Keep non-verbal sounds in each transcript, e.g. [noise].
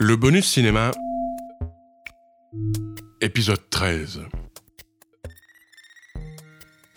Le bonus cinéma, épisode 13.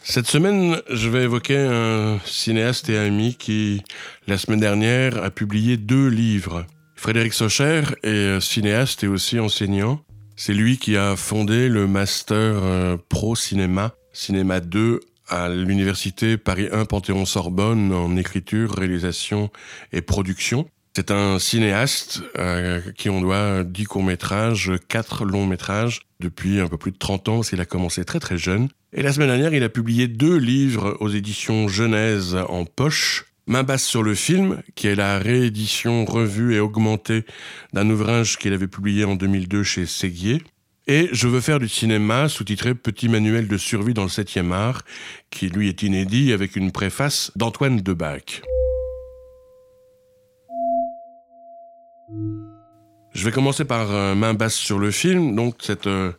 Cette semaine, je vais évoquer un cinéaste et ami qui, la semaine dernière, a publié deux livres. Frédéric Socher est cinéaste et aussi enseignant. C'est lui qui a fondé le master euh, pro cinéma, cinéma 2 à l'université Paris 1 Panthéon-Sorbonne en écriture, réalisation et production. C'est un cinéaste euh, qui on doit 10 courts-métrages, 4 longs-métrages depuis un peu plus de 30 ans, parce a commencé très très jeune. Et la semaine dernière, il a publié deux livres aux éditions Genèse en poche. Main basse sur le film, qui est la réédition revue et augmentée d'un ouvrage qu'il avait publié en 2002 chez Séguier. Et Je veux faire du cinéma, sous-titré Petit manuel de survie dans le 7e art, qui lui est inédit avec une préface d'Antoine Debac. Je vais commencer par euh, Main basse sur le film, donc cette euh,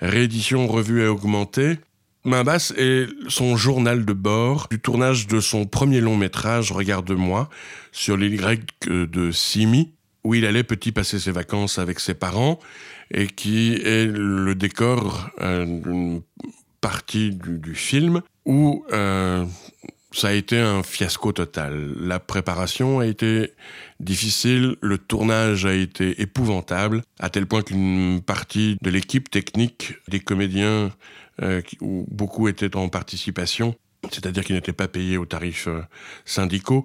réédition revue et augmentée. Main basse est son journal de bord du tournage de son premier long métrage Regarde-moi sur l'île grecque de Simi, où il allait petit passer ses vacances avec ses parents et qui est le décor euh, d'une partie du, film où ça a été un fiasco total. La préparation a été difficile, le tournage a été épouvantable, à tel point qu'une partie de l'équipe technique des comédiens, euh, où beaucoup étaient en participation, c'est-à-dire qu'ils n'étaient pas payés aux tarifs euh, syndicaux,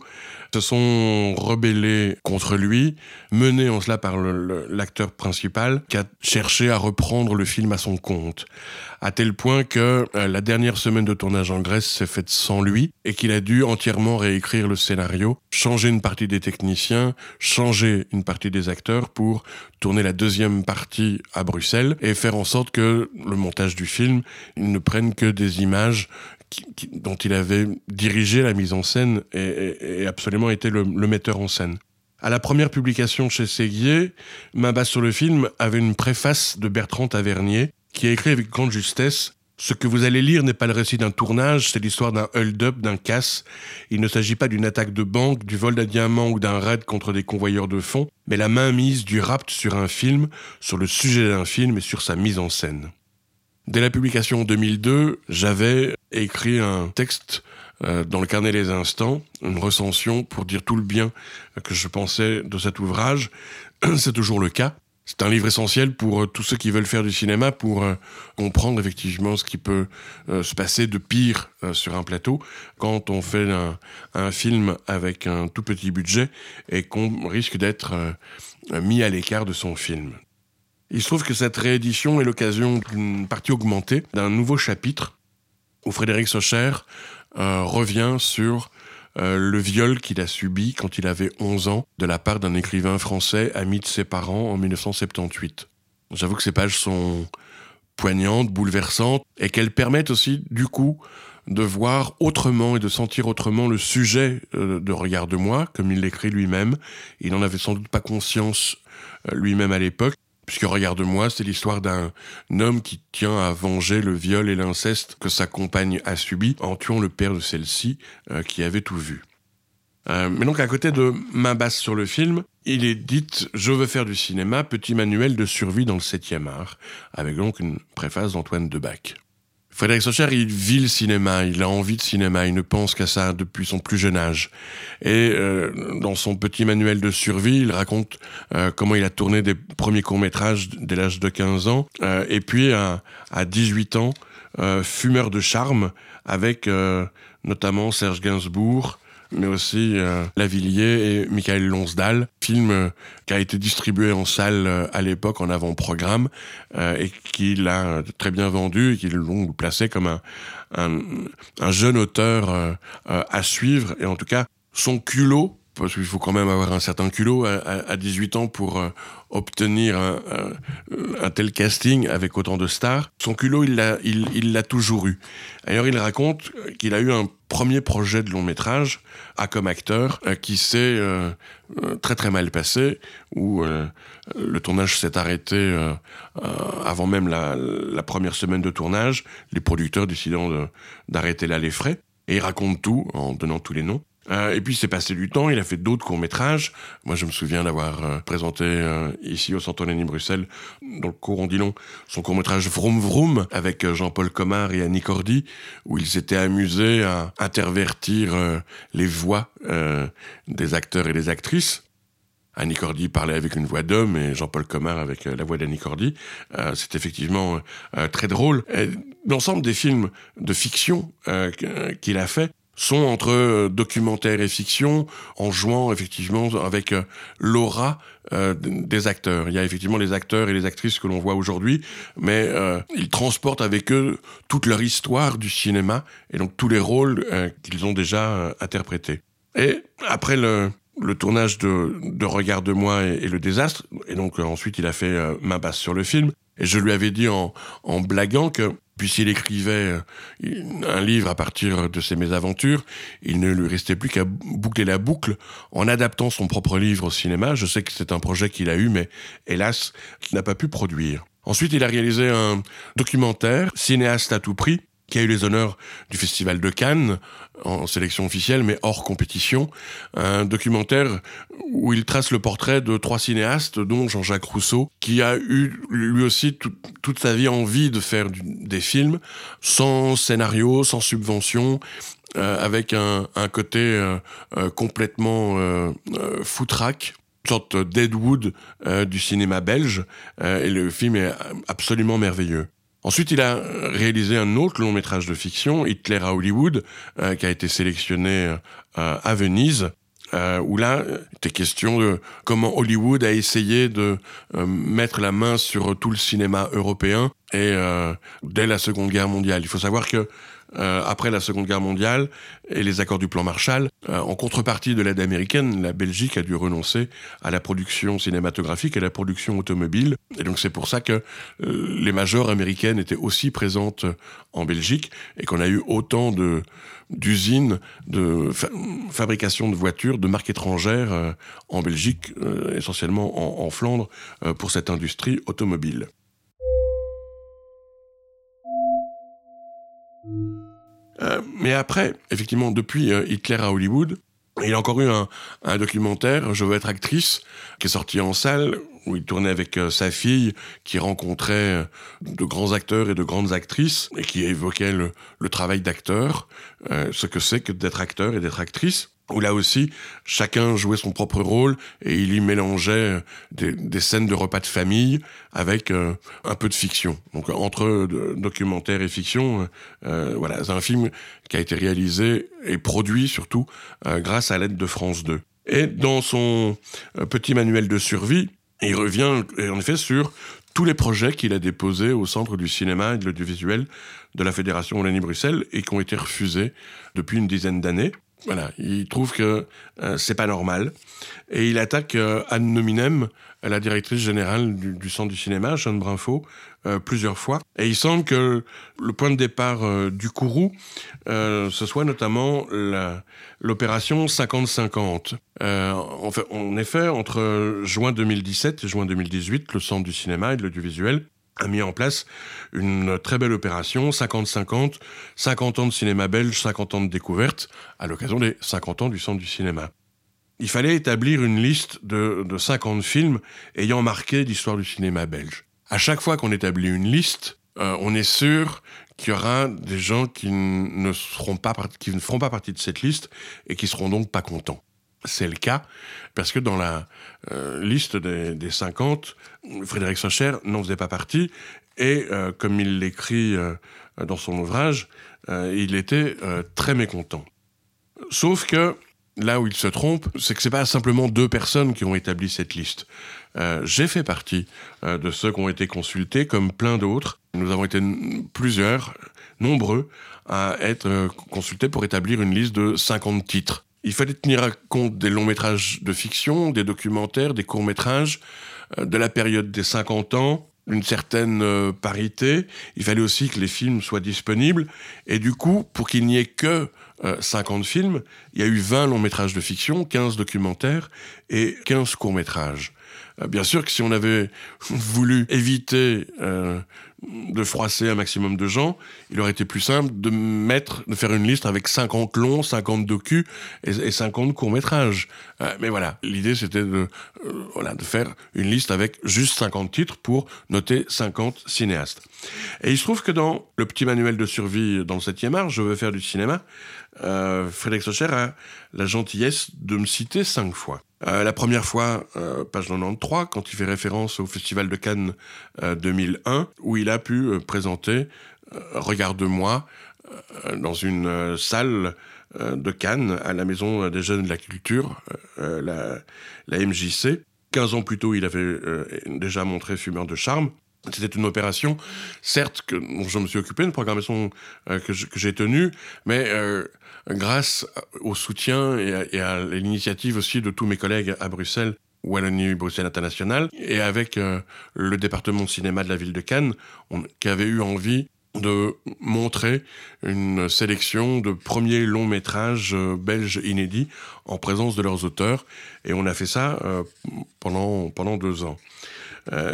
se sont rebellés contre lui, menés en cela par l'acteur principal, qui a cherché à reprendre le film à son compte, à tel point que euh, la dernière semaine de tournage en Grèce s'est faite sans lui, et qu'il a dû entièrement réécrire le scénario, changer une partie des techniciens, changer une partie des acteurs pour tourner la deuxième partie à Bruxelles, et faire en sorte que le montage du film ne prenne que des images dont il avait dirigé la mise en scène et, absolument été le, metteur en scène. À la première publication chez Séguier, Ma base sur le film avait une préface de Bertrand Tavernier qui a écrit avec grande justesse ce que vous allez lire n'est pas le récit d'un tournage, c'est l'histoire d'un hold-up, d'un casse. Il ne s'agit pas d'une attaque de banque, du vol d'un diamant ou d'un raid contre des convoyeurs de fonds, mais la mainmise du rapt sur un film, sur le sujet d'un film et sur sa mise en scène. Dès la publication en 2002, j'avais écrit un texte euh, dans le carnet des instants, une recension pour dire tout le bien que je pensais de cet ouvrage. [clears throat] C'est toujours le cas. C'est un livre essentiel pour euh, tous ceux qui veulent faire du cinéma, pour euh, comprendre effectivement ce qui peut se passer de pire sur un plateau quand on fait un, un, film avec un tout petit budget et qu'on risque d'être mis à l'écart de son film. Il se trouve que cette réédition est l'occasion d'une partie augmentée d'un nouveau chapitre où Frédéric Socher euh, revient sur euh, le viol qu'il a subi quand il avait 11 ans de la part d'un écrivain français ami de ses parents en 1978. J'avoue que ces pages sont poignantes, bouleversantes, et qu'elles permettent aussi, du coup, de voir autrement et de sentir autrement le sujet euh, de Regarde-moi, comme il l'écrit lui-même. Il n'en avait sans doute pas conscience lui-même à l'époque, Puisque regarde-moi, c'est l'histoire d'un homme qui tient à venger le viol et l'inceste que sa compagne a subi en tuant le père de celle-ci, euh, qui avait tout vu. Euh, mais donc à côté de main basse sur le film, il est dit Je veux faire du cinéma, petit manuel de survie dans le 7e art, avec donc une préface d'Antoine Debac. Frédéric Socher, il vit le cinéma, il a envie de cinéma, il ne pense qu'à ça depuis son plus jeune âge. Et euh, dans son petit manuel de survie, il raconte euh, comment il a tourné des premiers courts-métrages dès l'âge de 15 ans, euh, et puis à, à 18 ans, fumeur de charme, avec notamment Serge Gainsbourg, mais aussi euh, Lavillier et Michael Lonsdal, film euh, qui a été distribué en salle euh, à l'époque en avant-programme et qu'il a très bien vendu et qu'il l'ont placé comme un, un jeune auteur à suivre. Et en tout cas son culot parce qu'il faut quand même avoir un certain culot à, à 18 ans pour euh, obtenir un, tel casting avec autant de stars. Son culot, il l'a il, il l'a toujours eu. D'ailleurs, il raconte qu'il a eu un premier projet de long métrage à comme acteur euh, qui s'est euh, très très mal passé, où le tournage s'est arrêté avant même la, la, première semaine de tournage, les producteurs décidant d'arrêter là les frais. Et il raconte tout en donnant tous les noms. Euh, et puis, c'est passé du temps, il a fait d'autres courts-métrages. Moi, je me souviens d'avoir euh, présenté euh, ici au Lénie Bruxelles, dans le cours Ondilon, son court-métrage Vroom Vroom avec Jean-Paul Comard et Annie Cordy, où ils s'étaient amusés à intervertir les voix des acteurs et des actrices. Annie Cordy parlait avec une voix d'homme et Jean-Paul Comard avec la voix d'Annie Cordy. c'est effectivement très drôle. L'ensemble des films de fiction qu'il a fait sont entre euh, documentaire et fiction, en jouant effectivement avec euh, l'aura euh, des acteurs. Il y a effectivement les acteurs et les actrices que l'on voit aujourd'hui, mais ils transportent avec eux toute leur histoire du cinéma et donc tous les rôles qu'ils ont déjà interprétés. Et après le, tournage de, de Regarde-moi et, le désastre, et donc ensuite il a fait main basse sur le film, et je lui avais dit en blaguant que Puisqu'il écrivait euh, un livre à partir de ses mésaventures, il ne lui restait plus qu'à boucler la boucle en adaptant son propre livre au cinéma. Je sais que c'est un projet qu'il a eu, mais hélas, qu'il n'a pas pu produire. Ensuite, il a réalisé un documentaire, Cinéaste à tout prix, qui a eu les honneurs du Festival de Cannes en sélection officielle, mais hors compétition. Un documentaire où il trace le portrait de trois cinéastes, dont Jean-Jacques Rousseau, qui a eu lui aussi toute sa vie envie de faire des films sans scénario, sans subvention, euh, avec un, côté euh, euh, complètement foutraque sorte Deadwood du cinéma belge, et le film est absolument merveilleux. Ensuite, il a réalisé un autre long métrage de fiction, Hitler à Hollywood, euh, qui a été sélectionné euh, à Venise. Euh, où là, était question de comment Hollywood a essayé de mettre la main sur tout le cinéma européen et dès la Seconde Guerre mondiale. Il faut savoir que euh, après la Seconde Guerre mondiale et les accords du plan Marshall, euh, en contrepartie de l'aide américaine, la Belgique a dû renoncer à la production cinématographique et à la production automobile. Et donc c'est pour ça que euh, les majors américaines étaient aussi présentes en Belgique et qu'on a eu autant de d'usines de fabrication de voitures de marques étrangères en Belgique, essentiellement en, en Flandre, pour cette industrie automobile. Euh, mais après, effectivement, depuis euh, Hitler à Hollywood, il a encore eu un, documentaire, Je veux être actrice, qui est sorti en salle, où il tournait avec euh, sa fille, qui rencontrait de grands acteurs et de grandes actrices, et qui évoquait le, travail d'acteur, ce que c'est que d'être acteur et d'être actrice où là aussi, chacun jouait son propre rôle et il y mélangeait des, scènes de repas de famille avec euh, un peu de fiction. Donc entre documentaire et fiction, euh, voilà, c'est un film qui a été réalisé et produit surtout euh, grâce à l'aide de France 2. Et dans son petit manuel de survie, il revient en effet sur tous les projets qu'il a déposés au Centre du cinéma et de l'audiovisuel de la Fédération Wallonie-Bruxelles et qui ont été refusés depuis une dizaine d'années. Voilà, il trouve que euh, c'est pas normal. Et il attaque euh, Anne Nominem, la directrice générale du, Centre du cinéma, Jeanne Brinfo, euh, plusieurs fois. Et il semble que le point de départ du Kourou, ce soit notamment l'opération 50-50. en, fait, en effet, entre juin 2017 et juin 2018, le Centre du cinéma et de l'audiovisuel a mis en place une très belle opération, 50-50, 50 ans de cinéma belge, 50 ans de découverte, à l'occasion des 50 ans du Centre du cinéma. Il fallait établir une liste de, de 50 films ayant marqué l'histoire du cinéma belge. À chaque fois qu'on établit une liste, euh, on est sûr qu'il y aura des gens qui ne, seront pas, qui ne feront pas partie de cette liste et qui seront donc pas contents. C'est le cas parce que dans la euh, liste des, des, 50, Frédéric Socher n'en faisait pas partie et euh, comme il l'écrit euh, dans son ouvrage, il était très mécontent. Sauf que là où il se trompe, c'est que c'est pas simplement deux personnes qui ont établi cette liste. J'ai fait partie de ceux qui ont été consultés, comme plein d'autres. Nous avons été plusieurs, nombreux, à être consultés pour établir une liste de 50 titres. Il fallait tenir compte des longs métrages de fiction, des documentaires, des courts métrages, euh, de la période des 50 ans, d'une certaine euh, parité. Il fallait aussi que les films soient disponibles. Et du coup, pour qu'il n'y ait que 50 euh, films, il y a eu 20 longs métrages de fiction, 15 documentaires et 15 courts métrages. bien sûr que si on avait [laughs] voulu éviter de froisser un maximum de gens, il aurait été plus simple de mettre, de faire une liste avec 50 longs, 50 docus et, 50 courts-métrages. Euh, mais voilà, l'idée c'était de, euh, voilà, de faire une liste avec juste 50 titres pour noter 50 cinéastes. Et il se trouve que dans le petit manuel de survie dans le 7e art, je veux faire du cinéma, euh, Frédéric Socher a la gentillesse de me citer cinq fois. Euh, la première fois, euh, page 93, quand il fait référence au Festival de Cannes 2001, où il a pu présenter Regarde-moi dans une salle de Cannes à la Maison des Jeunes de la Culture, la, MJC. 15 ans plus tôt, il avait déjà montré Fumeur de charme. C'était une opération, certes, que je me suis occupé, une programmation que j'ai tenue, mais grâce au soutien et à, l'initiative aussi de tous mes collègues à Bruxelles, Wallonie, Bruxelles International, et avec euh, le département de cinéma de la ville de Cannes, qui avait eu envie de montrer une sélection de premiers longs métrages euh, belges inédits en présence de leurs auteurs. Et on a fait ça euh, pendant, pendant deux ans.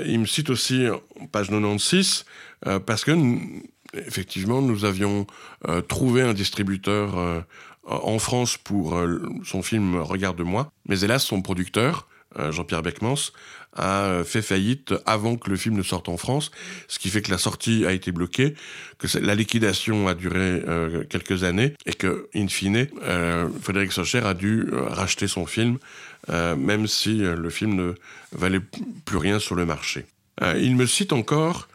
il me cite aussi, page 96, parce que effectivement, nous avions euh, trouvé un distributeur euh, en France pour euh, son film Regarde-moi, mais hélas, son producteur, Jean-Pierre Beckmans, a fait faillite avant que le film ne sorte en France, ce qui fait que la sortie a été bloquée, que la liquidation a duré quelques années et que, in fine, Frédéric Socher a dû racheter son film, même si le film ne valait plus rien sur le marché. il me cite encore,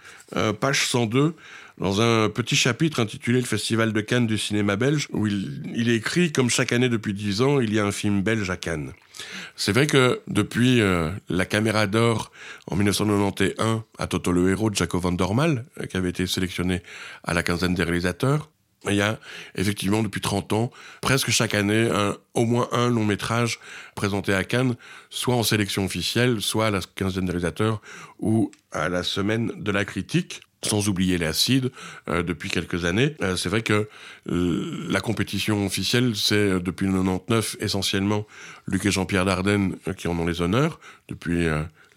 page 102, dans un petit chapitre intitulé Le Festival de Cannes du cinéma belge, où il, écrit Comme chaque année depuis dix ans, il y a un film belge à Cannes. C'est vrai que depuis euh, La Caméra d'Or en 1991 à Toto le héros de Jaco van Dormal, euh, qui avait été sélectionné à la quinzaine des réalisateurs, il y a effectivement depuis 30 ans, presque chaque année, au moins un long métrage présenté à Cannes, soit en sélection officielle, soit à la quinzaine des réalisateurs ou à la semaine de la critique sans oublier l'acide euh, depuis quelques années. Euh, c'est vrai que euh, la compétition officielle, c'est depuis le 99 essentiellement Luc et Jean-Pierre Dardenne qui en ont les honneurs, depuis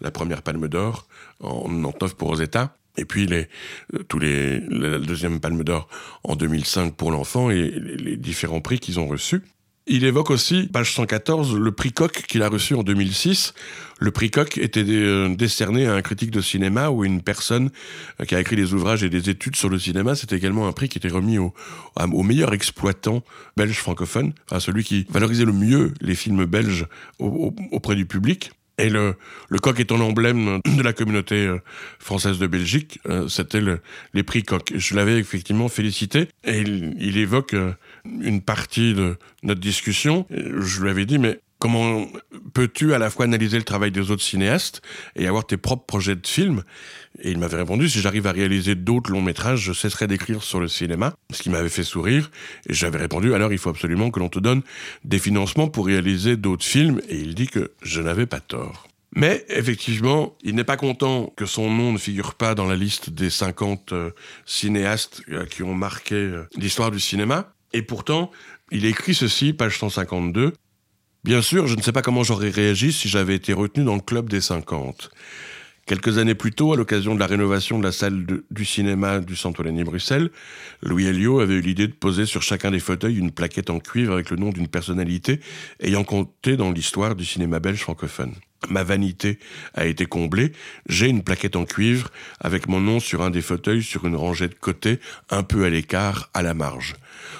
la première Palme d'Or en 99 pour Rosetta. Et puis les, tous les, la deuxième Palme d'Or en 2005 pour l'enfant et les différents prix qu'ils ont reçus. Il évoque aussi, page 114, le prix Coq qu'il a reçu en 2006. Le prix Coq était euh, décerné à un critique de cinéma ou une personne euh, qui a écrit des ouvrages et des études sur le cinéma. C'est également un prix qui était remis au meilleur exploitant belge francophone, à celui qui valorisait le mieux les films belges auprès du public. Et le, le coq étant l'emblème de la communauté euh, française de Belgique, euh, c'était le, les prix coq. Je l'avais effectivement félicité et il, il évoque euh, une partie de notre discussion. Je lui avais dit, mais Comment peux-tu à la fois analyser le travail des autres cinéastes et avoir tes propres projets de films? Et il m'avait répondu, si j'arrive à réaliser d'autres longs métrages, je cesserai d'écrire sur le cinéma, ce qui m'avait fait sourire. Et j'avais répondu, alors il faut absolument que l'on te donne des financements pour réaliser d'autres films. Et il dit que je n'avais pas tort. Mais effectivement, il n'est pas content que son nom ne figure pas dans la liste des 50 euh, cinéastes euh, qui ont marqué euh, l'histoire du cinéma. Et pourtant, il écrit ceci, page 152. Bien sûr, je ne sais pas comment j'aurais réagi si j'avais été retenu dans le club des 50. Quelques années plus tôt, à l'occasion de la rénovation de la salle du cinéma du Oligny Bruxelles, Louis Elio avait eu l'idée de poser sur chacun des fauteuils une plaquette en cuivre avec le nom d'une personnalité ayant compté dans l'histoire du cinéma belge francophone. Ma vanité a été comblée, j'ai une plaquette en cuivre avec mon nom sur un des fauteuils sur une rangée de côté, un peu à l'écart, à la marge.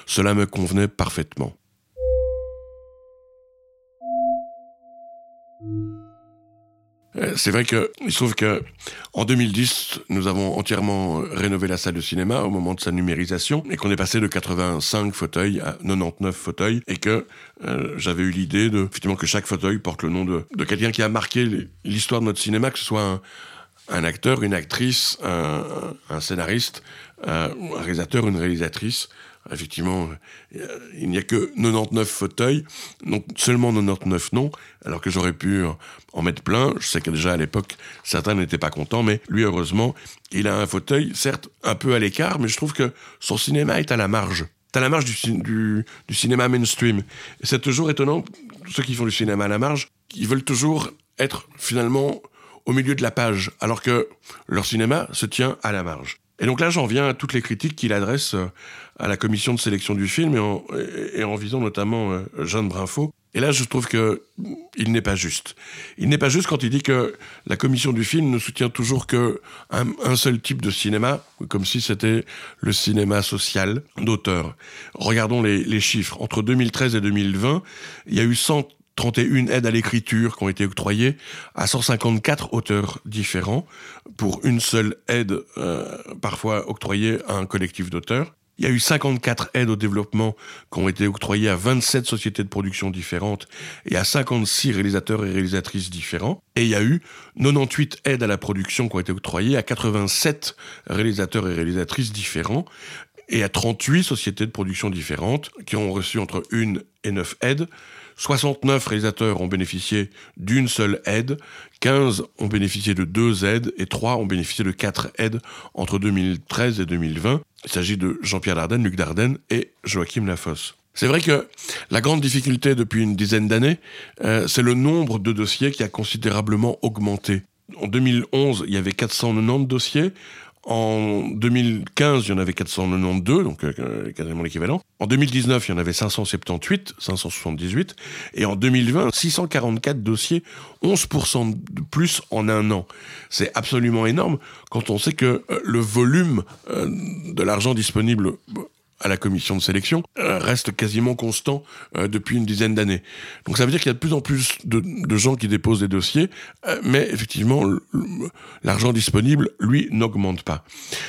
Cela me convenait parfaitement. C'est vrai que il se trouve que en 2010, nous avons entièrement rénové la salle de cinéma au moment de sa numérisation et qu'on est passé de 85 fauteuils à 99 fauteuils et que euh, j'avais eu l'idée de effectivement que chaque fauteuil porte le nom de, de quelqu'un qui a marqué l'histoire de notre cinéma, que ce soit un, un acteur, une actrice, un, un scénariste, un réalisateur, une réalisatrice, effectivement, euh, il n'y a que 99 fauteuils, donc seulement 99 noms, alors que j'aurais pu en mettre plein. Je sais que déjà à l'époque, certains n'étaient pas contents, mais lui, heureusement, il a un fauteuil, certes un peu à l'écart, mais je trouve que son cinéma est à la marge. À la marge du, du cinéma mainstream. C'est toujours étonnant, ceux qui font du cinéma à la marge, ils veulent toujours être finalement au milieu de la page, alors que leur cinéma se tient à la marge. Et donc là, j'en viens à toutes les critiques qu'il adresse euh, à la commission de sélection du film et en, et en visant notamment euh, Jeanne Brinfo. Et là, je trouve que il n'est pas juste. Il n'est pas juste quand il dit que la commission du film ne soutient toujours que un, seul type de cinéma, comme si c'était le cinéma social d'auteur. Regardons les, les chiffres. Entre 2013 et 2020, il y a eu 100 31 aides à l'écriture qui ont été octroyées à 154 auteurs différents pour une seule aide euh, parfois octroyée à un collectif d'auteurs. Il y a eu 54 aides au développement qui ont été octroyées à 27 sociétés de production différentes et à 56 réalisateurs et réalisatrices différents. Et il y a eu 98 aides à la production qui ont été octroyées à 87 réalisateurs et réalisatrices différents et à 38 sociétés de production différentes qui ont reçu entre 1 et 9 aides 69 réalisateurs ont bénéficié d'une seule aide, 15 ont bénéficié de deux aides et 3 ont bénéficié de quatre aides entre 2013 et 2020. Il s'agit de Jean-Pierre Dardenne, Luc Dardenne et Joachim Lafosse. C'est vrai que la grande difficulté depuis une dizaine d'années, euh, c'est le nombre de dossiers qui a considérablement augmenté. En 2011, il y avait 490 dossiers. En 2015, il y en avait 492, donc euh, quasiment l'équivalent. En 2019, il y en avait 578, 578. Et en 2020, 644 dossiers, 11% de plus en un an. C'est absolument énorme quand on sait que euh, le volume euh, de l'argent disponible à la commission de sélection euh, reste quasiment constant euh, depuis une dizaine d'années. Donc ça veut dire qu'il y a de plus en plus de, gens qui déposent des dossiers, euh, mais effectivement l'argent disponible, lui, n'augmente pas.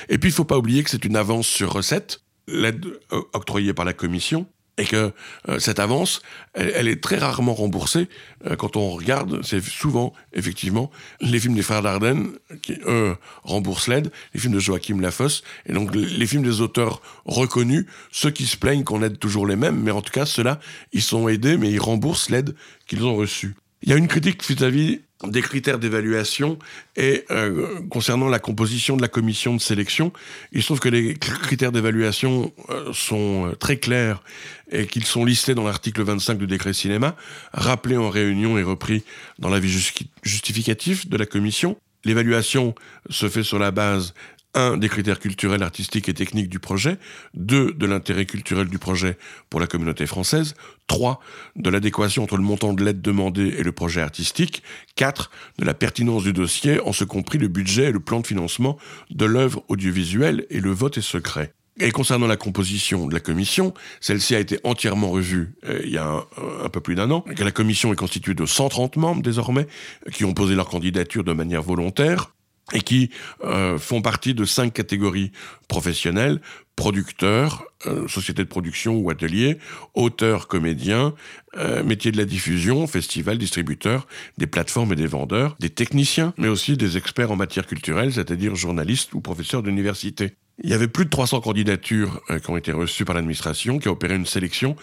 Et puis il ne faut pas oublier que c'est une avance sur recette, l'aide octroyée par la commission, et que euh, cette avance, elle, est très rarement remboursée. Euh, quand on regarde, c'est souvent, effectivement, les films des frères Dardenne qui, eux, remboursent l'aide, les films de Joachim Lafosse, et donc les films des auteurs reconnus, ceux qui se plaignent qu'on aide toujours les mêmes, mais en tout cas, ceux-là, ils sont aidés, mais ils remboursent l'aide qu'ils ont reçue. Il y a une critique vis-à-vis des critères d'évaluation et euh, concernant la composition de la commission de sélection, il se trouve que les critères d'évaluation euh, sont euh, très clairs et qu'ils sont listés dans l'article 25 du décret cinéma, rappelés en réunion et repris dans l'avis justificatif de la commission. L'évaluation se fait sur la base un, des critères culturels, artistiques et techniques du projet, deux, de l'intérêt culturel du projet pour la communauté française, trois, de l'adéquation entre le montant de l'aide demandée et le projet artistique, quatre, de la pertinence du dossier, en ce compris le budget et le plan de financement de l'œuvre audiovisuelle, et le vote est secret. Et concernant la composition de la commission, celle-ci a été entièrement revue euh, il y a un, un peu plus d'un an. La commission est constituée de 130 membres désormais, qui ont posé leur candidature de manière volontaire et qui euh, font partie de cinq catégories professionnelles producteurs, euh, sociétés de production ou ateliers, auteurs, comédiens, euh, métiers de la diffusion, festivals, distributeurs, des plateformes et des vendeurs, des techniciens, mais aussi des experts en matière culturelle, c'est-à-dire journalistes ou professeurs d'université. Il y avait plus de 300 candidatures euh, qui ont été reçues par l'administration, qui a opéré une sélection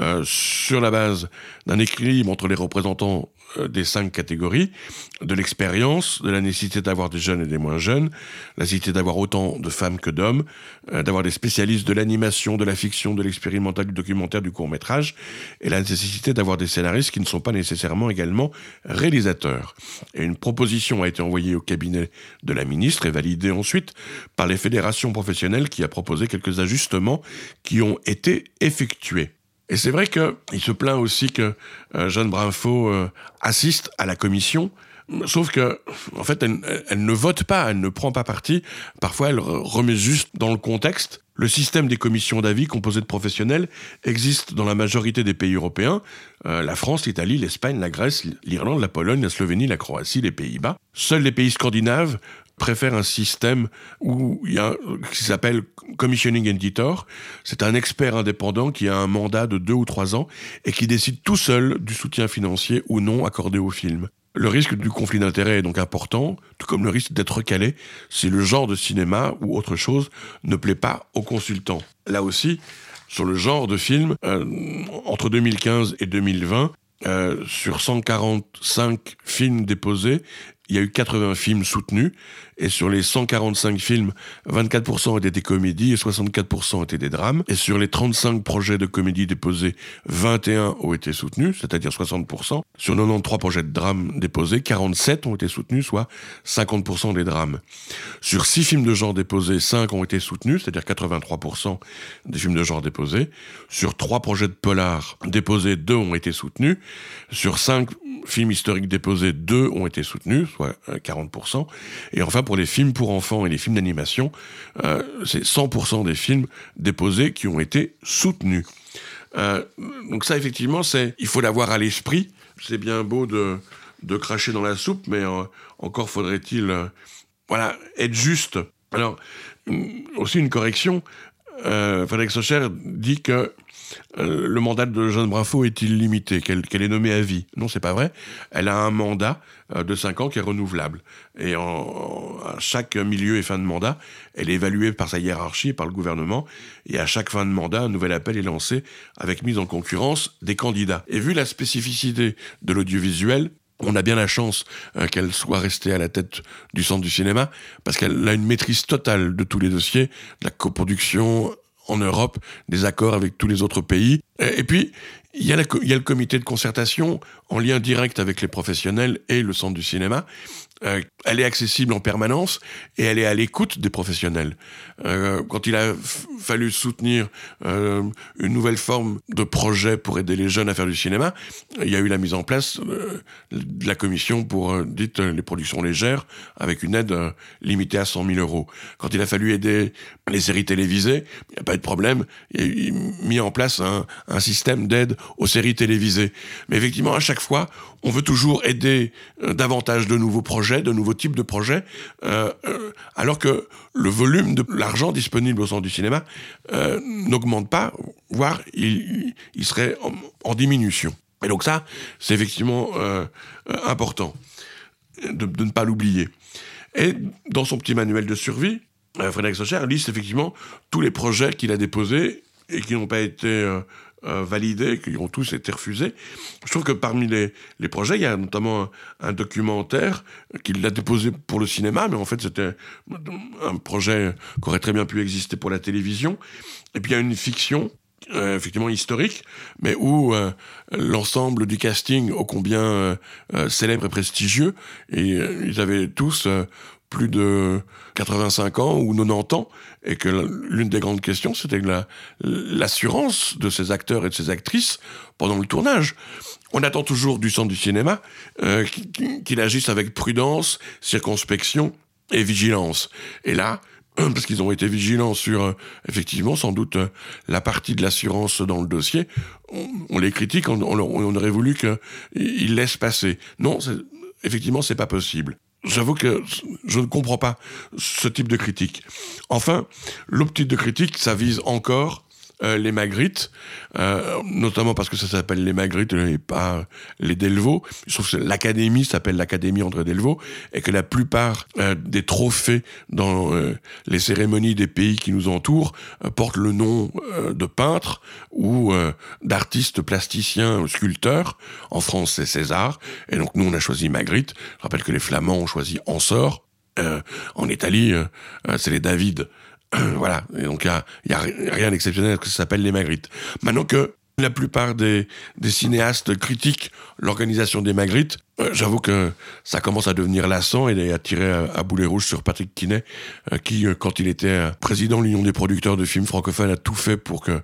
euh, sur la base d'un équilibre entre les représentants des cinq catégories, de l'expérience, de la nécessité d'avoir des jeunes et des moins jeunes, la nécessité d'avoir autant de femmes que d'hommes, d'avoir des spécialistes de l'animation, de la fiction, de l'expérimental, du documentaire, du court métrage, et la nécessité d'avoir des scénaristes qui ne sont pas nécessairement également réalisateurs. Et une proposition a été envoyée au cabinet de la ministre et validée ensuite par les fédérations professionnel qui a proposé quelques ajustements qui ont été effectués. Et c'est vrai qu'il se plaint aussi que euh, Jeanne Brinfo euh, assiste à la commission, sauf que, en fait, elle, ne vote pas, elle ne prend pas parti. Parfois, elle remet juste dans le contexte. Le système des commissions d'avis composées de professionnels existe dans la majorité des pays européens, euh, la France, l'Italie, l'Espagne, la Grèce, l'Irlande, la Pologne, la Slovénie, la Croatie, les Pays-Bas. Seuls les pays scandinaves préfère un système où il y a qui s'appelle commissioning editor. C'est un expert indépendant qui a un mandat de deux ou trois ans et qui décide tout seul du soutien financier ou non accordé au film. Le risque du conflit d'intérêts est donc important, tout comme le risque d'être recalé si le genre de cinéma ou autre chose ne plaît pas aux consultants. Là aussi, sur le genre de film, euh, entre 2015 et 2020, euh, sur 145 films déposés, il y a eu 80 films soutenus, et sur les 145 films, 24% étaient des comédies et 64% étaient des drames. Et sur les 35 projets de comédie déposés, 21 ont été soutenus, c'est-à-dire 60%. Sur 93 projets de drames déposés, 47 ont été soutenus, soit 50% des drames. Sur 6 films de genre déposés, 5 ont été soutenus, c'est-à-dire 83% des films de genre déposés. Sur 3 projets de polar déposés, 2 ont été soutenus. Sur 5 films historiques déposés, 2 ont été soutenus, soit 40%. Et enfin, pour les films pour enfants et les films d'animation, euh, c'est 100% des films déposés qui ont été soutenus. Euh, donc ça, effectivement, c'est, il faut l'avoir à l'esprit. C'est bien beau de, de cracher dans la soupe, mais euh, encore faudrait-il, voilà, être juste. Alors, aussi une correction. Frédéric Socher dit que euh, le mandat de Jeanne Brafo est illimité, qu'elle est nommée à vie. Non, c'est pas vrai. Elle a un mandat euh, de 5 ans qui est renouvelable. Et en, à chaque milieu et fin de mandat, elle est évaluée par sa hiérarchie par le gouvernement. Et à chaque fin de mandat, un nouvel appel est lancé avec mise en concurrence des candidats. Et vu la spécificité de l'audiovisuel, on a bien la chance euh, qu'elle soit restée à la tête du centre du cinéma, parce qu'elle a une maîtrise totale de tous les dossiers, de la coproduction, en Europe, des accords avec tous les autres pays. Et puis, il y, a le comité de concertation en lien direct avec les professionnels et le centre du cinéma. Euh, elle est accessible en permanence et elle est à l'écoute des professionnels. Euh, quand il a fallu soutenir euh, une nouvelle forme de projet pour aider les jeunes à faire du cinéma, il y a eu la mise en place de la commission pour, dites, les productions légères avec une aide limitée à 100 000 euros. Quand il a fallu aider les séries télévisées, il n'y a pas eu de problème, il a mis en place un, un système d'aide aux séries télévisées. Mais effectivement, à chaque fois, on veut toujours aider davantage de nouveaux projets, de nouveaux types de projets, euh, euh, alors que le volume de l'argent disponible au centre du cinéma euh, n'augmente pas, voire il, serait en, diminution. Et donc ça, c'est effectivement important de, ne pas l'oublier. Et dans son petit manuel de survie, Frédéric Socher liste effectivement tous les projets qu'il a déposés et qui n'ont pas été euh, validés, qui ont tous été refusés. Je trouve que parmi les, projets, il y a notamment un, documentaire qu'il a déposé pour le cinéma, mais en fait c'était un projet qui aurait très bien pu exister pour la télévision. Et puis il y a une fiction euh, effectivement historique, mais où euh, l'ensemble du casting, ô combien célèbre et prestigieux, ils avaient tous plus de 85 ans ou 90 ans, et que l'une des grandes questions, c'était l'assurance de ces acteurs et de ces actrices pendant le tournage. On attend toujours du centre du cinéma euh, qu'il agisse avec prudence, circonspection et vigilance. Et là, [clears throat] parce qu'ils ont été vigilants sur, euh, effectivement, sans doute, euh, la partie de l'assurance dans le dossier, on, les critique, on, on aurait voulu qu'ils laissent passer. Non, effectivement, c'est pas possible. J'avoue que je ne comprends pas ce type de critique. Enfin, type de critique, ça vise encore les Magritte, euh, notamment parce que ça s'appelle les Magritte et pas les Delvaux. Sauf que l'académie s'appelle l'académie André Delvaux et que la plupart euh, des trophées dans les cérémonies des pays qui nous entourent portent le nom de peintres ou d'artistes plasticiens ou sculpteurs. En France, c'est César. Et donc nous, on a choisi Magritte. Je rappelle que les Flamands ont choisi Ansor. en Italie, c'est les David. [clears throat] voilà. Et donc, il n'y a, rien d'exceptionnel que ça s'appelle les Magritte. Maintenant que la plupart des, cinéastes critiquent l'organisation des Magritte, euh, j'avoue que ça commence à devenir lassant et à tirer à, boulet rouge sur Patrick Quinet, euh, qui, euh, quand il était président de l'Union des producteurs de films francophones, a tout fait pour que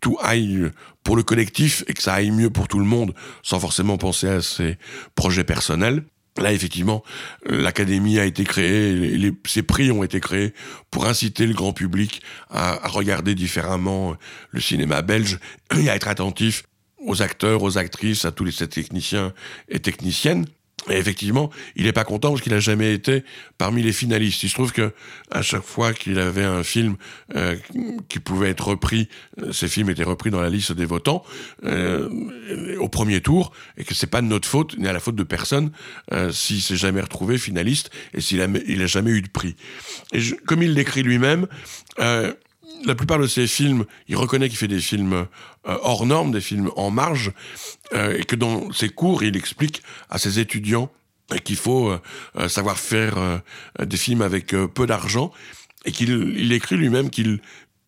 tout aille pour le collectif et que ça aille mieux pour tout le monde, sans forcément penser à ses projets personnels. Là, effectivement, l'académie a été créée, les, ces prix ont été créés pour inciter le grand public à, regarder différemment le cinéma belge et à être attentif aux acteurs, aux actrices, à tous les techniciens et techniciennes. Et effectivement, il n'est pas content parce qu'il n'a jamais été parmi les finalistes. Il se trouve que à chaque fois qu'il avait un film euh, qui pouvait être repris, euh, ces films étaient repris dans la liste des votants euh, au premier tour, et que c'est pas de notre faute ni à la faute de personne euh, s'il s'est jamais retrouvé finaliste et s'il a, il a jamais eu de prix. Et comme il l'écrit lui-même. Euh, la plupart de ses films, il reconnaît qu'il fait des films euh, hors normes, des films en marge, euh, et que dans ses cours, il explique à ses étudiants qu'il faut savoir faire des films avec peu d'argent et qu'il écrit lui-même qu'il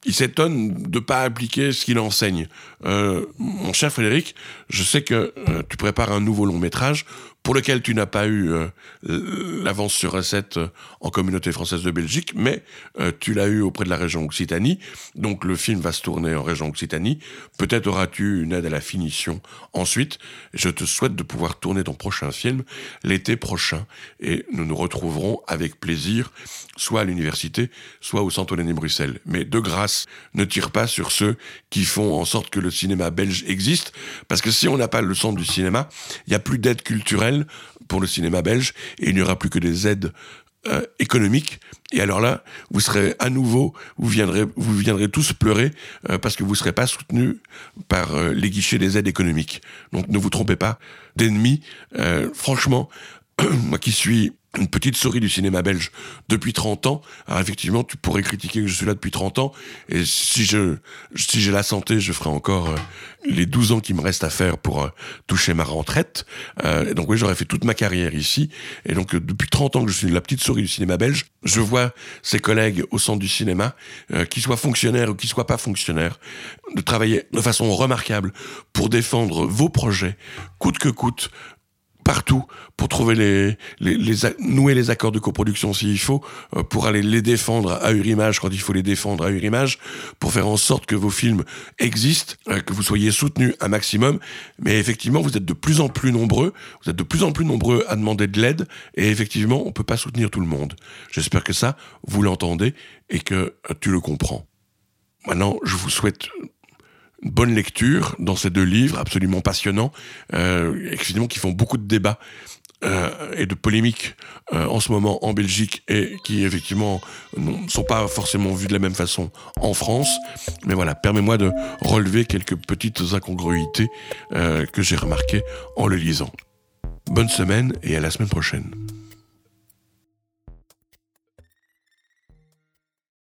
il s'étonne de pas appliquer ce qu'il enseigne. Euh, mon cher Frédéric, je sais que euh, tu prépares un nouveau long métrage pour lequel tu n'as pas eu euh, l'avance sur recette euh, en communauté française de Belgique, mais euh, tu l'as eu auprès de la région Occitanie. Donc le film va se tourner en région Occitanie. Peut-être auras-tu une aide à la finition ensuite. Je te souhaite de pouvoir tourner ton prochain film l'été prochain et nous nous retrouverons avec plaisir, soit à l'université, soit au Centre Bruxelles. Mais de grâce, ne tire pas sur ceux qui font en sorte que le cinéma belge existe, parce que si on n'a pas le centre du cinéma, il n'y a plus d'aide culturelle pour le cinéma belge et il n'y aura plus que des aides euh, économiques. Et alors là, vous serez à nouveau, vous viendrez, vous viendrez tous pleurer euh, parce que vous ne serez pas soutenus par euh, les guichets des aides économiques. Donc ne vous trompez pas d'ennemis. franchement, [clears throat] moi qui suis une petite souris du cinéma belge depuis 30 ans. Alors effectivement, tu pourrais critiquer que je suis là depuis 30 ans. Et si je, si j'ai la santé, je ferai encore euh, les 12 ans qui me restent à faire pour euh, toucher ma retraite. Euh, donc oui, j'aurais fait toute ma carrière ici. Et donc depuis 30 ans que je suis la petite souris du cinéma belge, je vois ces collègues au centre du cinéma, qui soient fonctionnaires ou qui soient pas fonctionnaires, de travailler de façon remarquable pour défendre vos projets, coûte que coûte, partout pour trouver les, les, nouer les accords de coproduction s'il faut, euh, pour aller les défendre à Urimage quand il faut les défendre à Urimage, pour faire en sorte que vos films existent, euh, que vous soyez soutenus un maximum. Mais effectivement, vous êtes de plus en plus nombreux, vous êtes de plus en plus nombreux à demander de l'aide, et effectivement, on peut pas soutenir tout le monde. J'espère que ça, vous l'entendez et que euh, tu le comprends. Maintenant, je vous souhaite bonne lecture dans ces deux livres absolument passionnants, euh, qui font beaucoup de débats euh, et de polémiques euh, en ce moment en Belgique et qui effectivement ne sont pas forcément vus de la même façon en France. Mais voilà, permets-moi de relever quelques petites incongruités euh, que j'ai remarquées en le lisant. Bonne semaine et à la semaine prochaine.